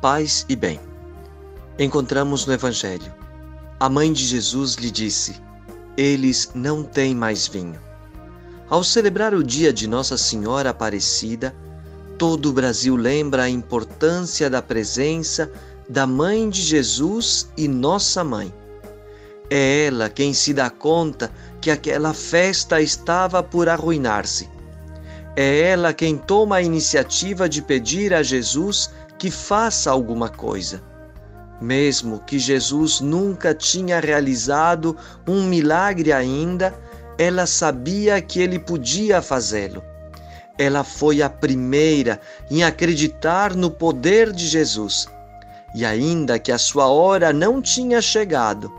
paz e bem. Encontramos no Evangelho. A mãe de Jesus lhe disse: Eles não têm mais vinho. Ao celebrar o dia de Nossa Senhora Aparecida, todo o Brasil lembra a importância da presença da Mãe de Jesus e Nossa Mãe. É ela quem se dá conta que aquela festa estava por arruinar-se. É ela quem toma a iniciativa de pedir a Jesus que faça alguma coisa. Mesmo que Jesus nunca tinha realizado um milagre ainda, ela sabia que ele podia fazê-lo. Ela foi a primeira em acreditar no poder de Jesus. E ainda que a sua hora não tinha chegado,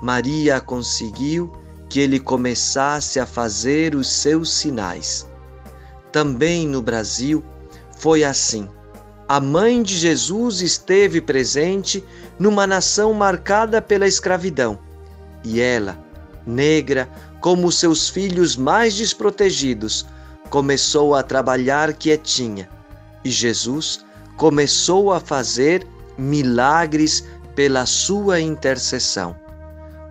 Maria conseguiu que ele começasse a fazer os seus sinais. Também no Brasil foi assim. A mãe de Jesus esteve presente numa nação marcada pela escravidão, e ela, negra como seus filhos mais desprotegidos, começou a trabalhar quietinha, e Jesus começou a fazer milagres pela sua intercessão.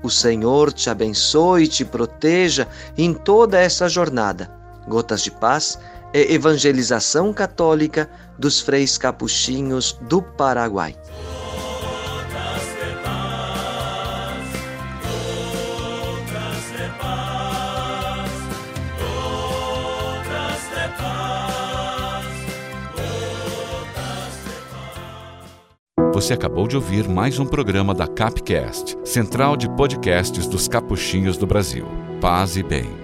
O Senhor te abençoe e te proteja em toda essa jornada. Gotas de Paz evangelização católica dos freis capuchinhos do Paraguai. Você acabou de ouvir mais um programa da Capcast, central de podcasts dos capuchinhos do Brasil. Paz e bem.